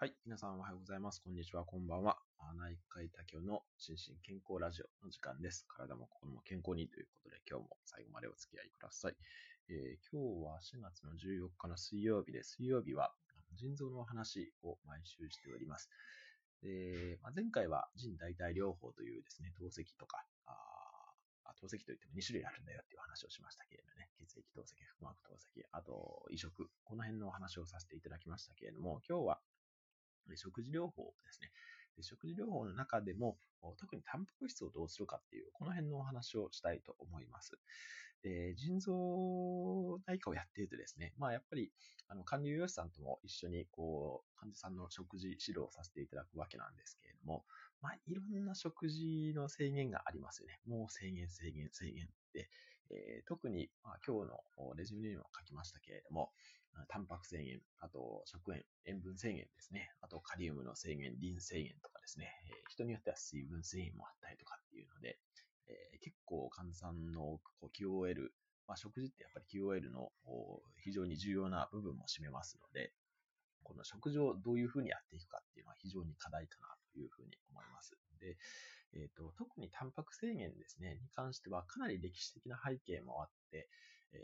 はい。皆さんおはようございます。こんにちは。こんばんは。内科医多教の心身健康ラジオの時間です。体も心も健康にということで、今日も最後までお付き合いください。えー今日は4月の14日の水曜日で、水曜日は腎臓のお話を毎週しております。でまあ、前回は腎代替療法というですね、透析とか、あ透析といっても2種類あるんだよっていう話をしましたけれどもね、血液透析、腹膜透析、あと移植、この辺のお話をさせていただきましたけれども、今日は食事療法ですね。食事療法の中でも、特にタンパク質をどうするかっていう、この辺のお話をしたいと思います。で、腎臓内科をやっているとですね、まあやっぱり、あの、管理栄養士さんとも一緒に、こう、患者さんの食事指導をさせていただくわけなんですけれども、まあいろんな食事の制限がありますよね。もう制限、制限、制限で、えー特に、まあ、今日のレジュメにも書きましたけれども、タンパク制限、あと食塩、塩分制限ですね、あとカリウムの制限、リン制限とかですね、えー人によっては水分制限もあったりとかっていうので、えー結構患者さんのこう QOL、まあ、食事ってやっぱり QOL の非常に重要な部分も占めますので、この食事をどういうふうにやっていくかっていうのは非常に課題かなというふうに思います。で、えーと特にタンパク制限ですね、に関してはかなり歴史的な背景もあって、えー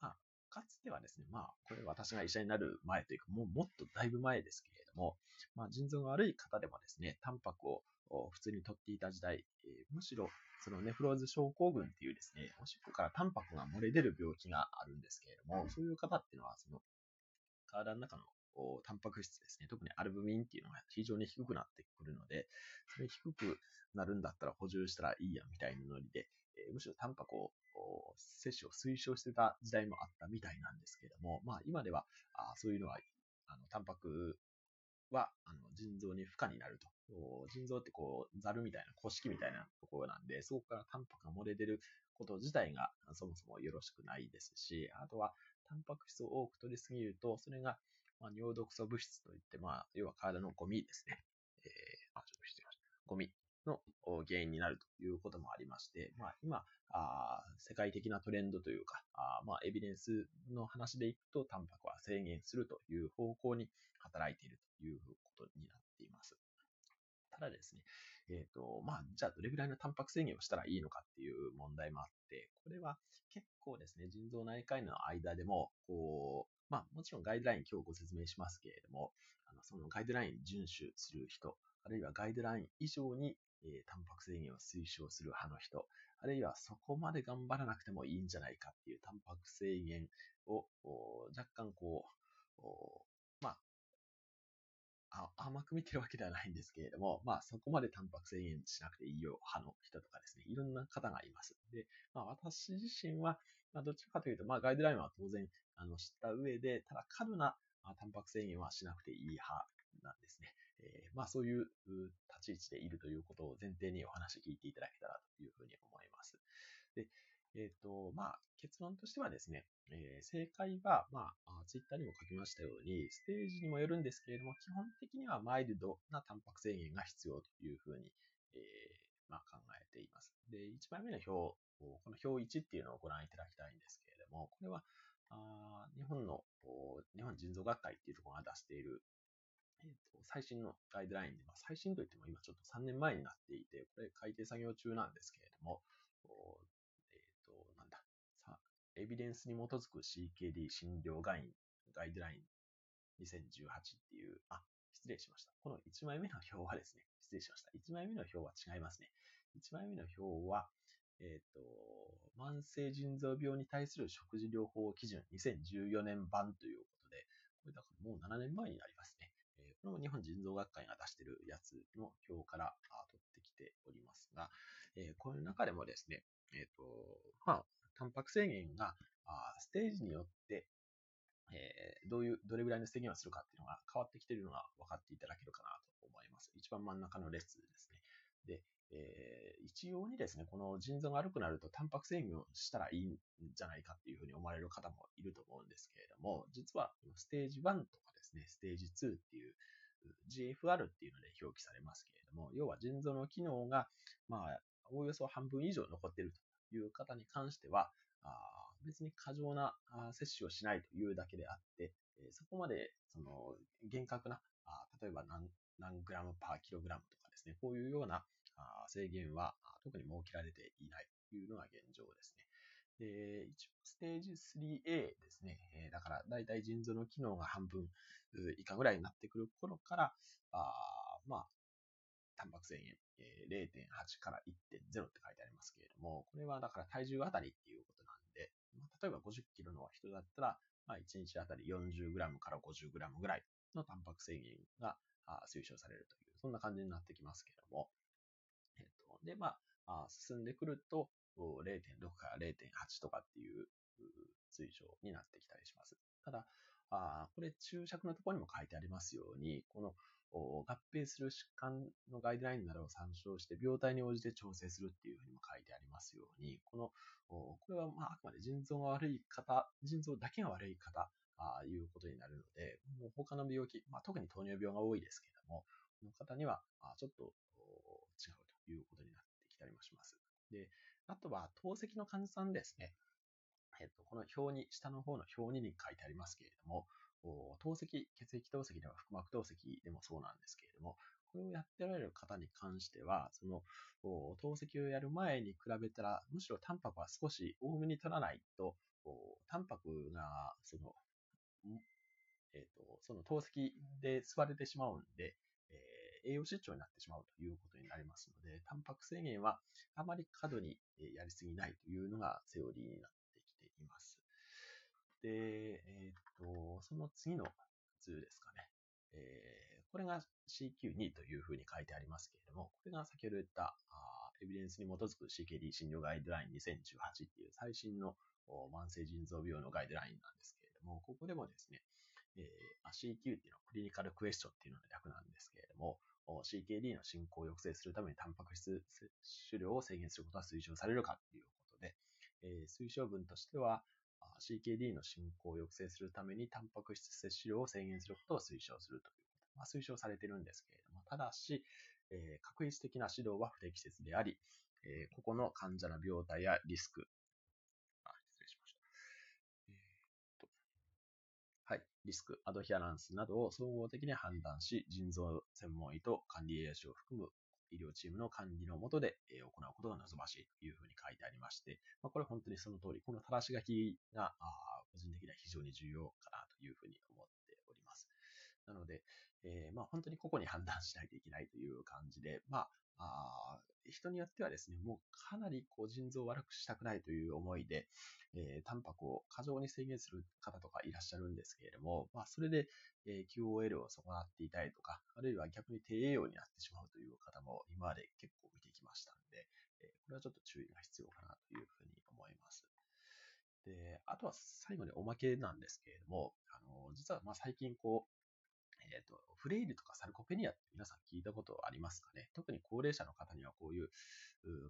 まあ、かつてはですね、まあ、これ私が医者になる前というか、もうもっとだいぶ前ですけれども、まあ、腎臓が悪い方でもですね、タンパクをお普通に取っていた時代、えーむしろそのネフローズ症候群っていうですね、おしっこからタンパクが漏れ出る病気があるんですけれども、そういう方っていうのは、その体の中のおタンパク質ですね、特にアルブミンっていうのが非常に低くなってくるので、それ低くなるんだったら補充したらいいやみたいなノリで、えーむしろタンパクを摂取を推奨してた時代もあったみたいなんですけれども、まあ今ではあそういうのはあのタンパクはあの腎臓に負荷になると。腎臓ってこう、ザルみたいな、古式みたいなところなんで、そこからタンパクが漏れ出ること自体がそもそもよろしくないですし、あとはタンパク質を多く取りすぎると、それが、まあ、尿毒素物質といって、まあ、要は体のゴミですね。えー、あ、ちょっと失礼しました。ゴミの原因になるということもありまして、まあ、今、あ世界的なトレンドというか、あまあ、エビデンスの話でいくと、タンパクは制限するという方向に働いているということになっています。ただですね、えっ、と、まあ、じゃあどれぐらいのタンパク制限をしたらいいのかっていう問題もあって、これは結構ですね、腎臓内科医の間でも、こう、まあ、もちろんガイドライン今日ご説明しますけれども、あのそのガイドライン遵守する人、あるいはガイドライン以上に、えータンパク制限を推奨する派の人、あるいはそこまで頑張らなくてもいいんじゃないかっていうタンパク制限を若干こう、甘く見てるわけではないんですけれども、まあそこまでタンパク制限しなくていいよ派の人とかですね、いろんな方がいます。で、まあ私自身は、まあどっちかというと、まあガイドラインは当然、あの知った上で、ただ過度なまあタンパク制限はしなくていい派なんですね。えーまあそういうう立ち位置でいるということを前提にお話聞いていただけたらというふうに思います。えっ、と、まあ結論としてはですね、えー正解は、まあ、ツイッターにも書きましたように、ステージにもよるんですけれども、基本的にはマイルドなタンパク制限が必要というふうに、えーまあ、考えています。で、1枚目の表、この表1っていうのをご覧いただきたいんですけれども、これは、あ日本の、日本腎臓学会っていうところが出している、えーと最新のガイドラインで、まあ、最新といっても今ちょっと3年前になっていて、これ改定作業中なんですけれども、こうえっ、と、なんだ、さエビデンスに基づく CKD 診療ガインガイドライン2018っていう、あ、失礼しました。この1枚目の表はですね、失礼しました。1枚目の表は違いますね。1枚目の表は、えっ、と、慢性腎臓病に対する食事療法基準2014年版ということで、これだからもう7年前になりますね。えーこれも日本腎臓学会が出しているやつの表からあ取ってきておりますが、えーこの中でもですね、えっ、と、まあ、タンパク制限があステージによって、えーどういう、どれぐらいの制限をするかっていうのが変わってきているのが分かっていただけるかなと思います。一番真ん中の列ですね。で、えー一様にですね、この腎臓が悪くなるとタンパク制限をしたらいいんじゃないかっていうふうに思われる方もいると思うんですけれども、実はステージ1とかですね、ステージ2っていう GFR っていうので表記されますけれども、要は腎臓の機能が、まあ、おおよそ半分以上残っているという方に関しては、あ別に過剰なあ摂取をしないというだけであって、えそこまでその厳格なあ例えば何何グラムパーキログラムとかですね、こういうようなあ制限は特に設けられていないというのが現状ですね。で、一応ステージ 3A ですね。えー、だから大体腎臓の機能が半分以下ぐらいになってくる頃から、あまあ、タンパク質塩、えー、0.8から1.0って書いてありますけれども、これはだから体重あたりっていうことなんで、まあ、例えば50キロの人だったら、まあ、1日あたり 40g から 50g ぐらいのタンパク質塩が推奨されるという、そんな感じになってきますけれども、えっと、で、まあ、進んでくると、0.6から0.8とかっていう推奨になってきたりします。ただ、あこれ注釈のところにも書いてありますように、この合併する疾患のガイドラインなどを参照して病態に応じて調整するっていうふうにも書いてありますように、この、これはまああくまで腎臓が悪い方、腎臓だけが悪い方、あいうことになるので、もう他の病気、まあ、特に糖尿病が多いですけれども、この方にはちょっと違うということになってきたりもします。で、あとは透析の患者さんですね。えっと、この表に、下の方の表に書いてありますけれども、透析、血液透析では腹膜透析でもそうなんですけれども、これをやってられる方に関しては、その、透析をやる前に比べたら、むしろタンパクは少し多めに取らないと、タンパクが、その、えっ、ー、と、その透析で吸われてしまうんで、栄養失調になってしまうということになりますので、タンパク制限はあまり過度にやりすぎないというのがセオリーになってきています。で、えっ、と、その次の図ですかね。えー、これが CQ2 というふうに書いてありますけれども、これが先ほど言ったあエビデンスに基づく CKD 診療ガイドライン2018っていう最新の慢性腎臓病のガイドラインなんですけれども、ここでもですね、えー、CQ っていうのはクリニカルクエスチョンっていうのが略なんですけれども、CKD の進行を抑制するためにタンパク質摂取量を制限することは推奨されるかということで、えー、推奨文としては、CKD の進行を抑制するためにタンパク質摂取量を制限することを推奨するということ、まあ、推奨されているんですけれども、ただし、えー、確率的な指導は不適切であり、えー、ここの患者の病態やリスク、リスク、アドヒアランスなどを総合的に判断し、腎臓専門医と管理栄養士を含む医療チームの管理のもとで行うことが望ましいというふうに書いてありまして、まあ、これ本当にその通り、この正し書きが個人的には非常に重要かなというふうに思っております。なので、えー、まあ本当に個々に判断しないといけないという感じで、まあ、あ人によってはですね、もうかなりこう腎臓を悪くしたくないという思いで、えー、タンパクを過剰に制限する方とかいらっしゃるんですけれども、まあ、それで、えー、QOL を損なっていたりとか、あるいは逆に低栄養になってしまうという方も今まで結構見てきましたんで、えー、これはちょっと注意が必要かなというふうに思います。で、あとは最後におまけなんですけれども、あの、実はまあ最近こう、えっ、ー、と、フレイルとかサルコペニアって皆さん聞いたことありますかね？特に高齢者の方にはこういう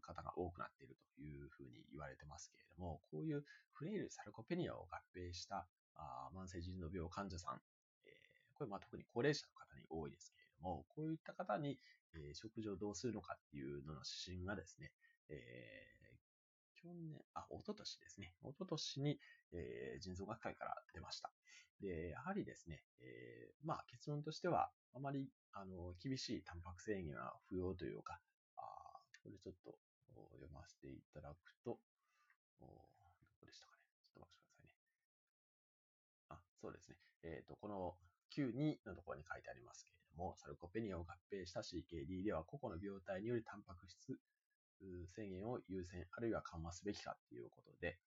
方が多くなっているというふうに言われてますけれども、こういうフレイル、サルコペニアを合併したあ慢性腎臓病患者さん、えー、これまあ特に高齢者の方に多いですけれども、こういった方に、えー、食事をどうするのかっていうのの指針がですね、えー、去年、あ、一昨年ですね。一昨年に、えー、腎臓学会から出ました。で、やはりですね、えー、まあ結論としては、あまり、あの、厳しいタンパク制限は不要というか、あこれちょっと読ませていただくと、どこでしたかね。ちょっとお待ちくださいね。あ、そうですね。えっ、ー、と、この92のところに書いてありますけれども、サルコペニアを合併した CKD では、個々の病態によりタンパク質制限を優先、あるいは緩和すべきかということで、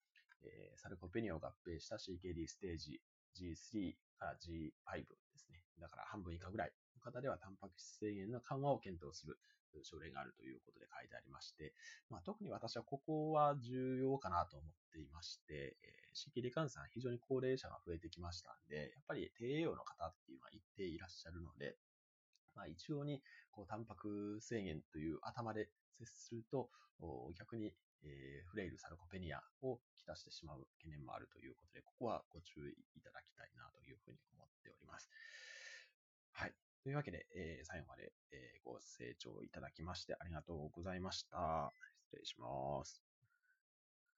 えー、サルコペニアを合併した CKD ステージ G3 から G5 ですね。だから半分以下ぐらいの方ではタンパク質制限の緩和を検討する症例があるということで書いてありまして、まあ、特に私はここは重要かなと思っていまして、えー、CKD 患者さん非常に高齢者が増えてきましたんで、やっぱり低栄養の方っていうのは一定いらっしゃるので、まあ、一応にこうタンパク制限という頭で接すると、逆にえー、フレイル、サルコペニアをきたしてしまう懸念もあるということで、ここはご注意いただきたいなというふうに思っております。はい。というわけで、えー、最後まで、えー、ご清聴いただきましてありがとうございました。失礼します。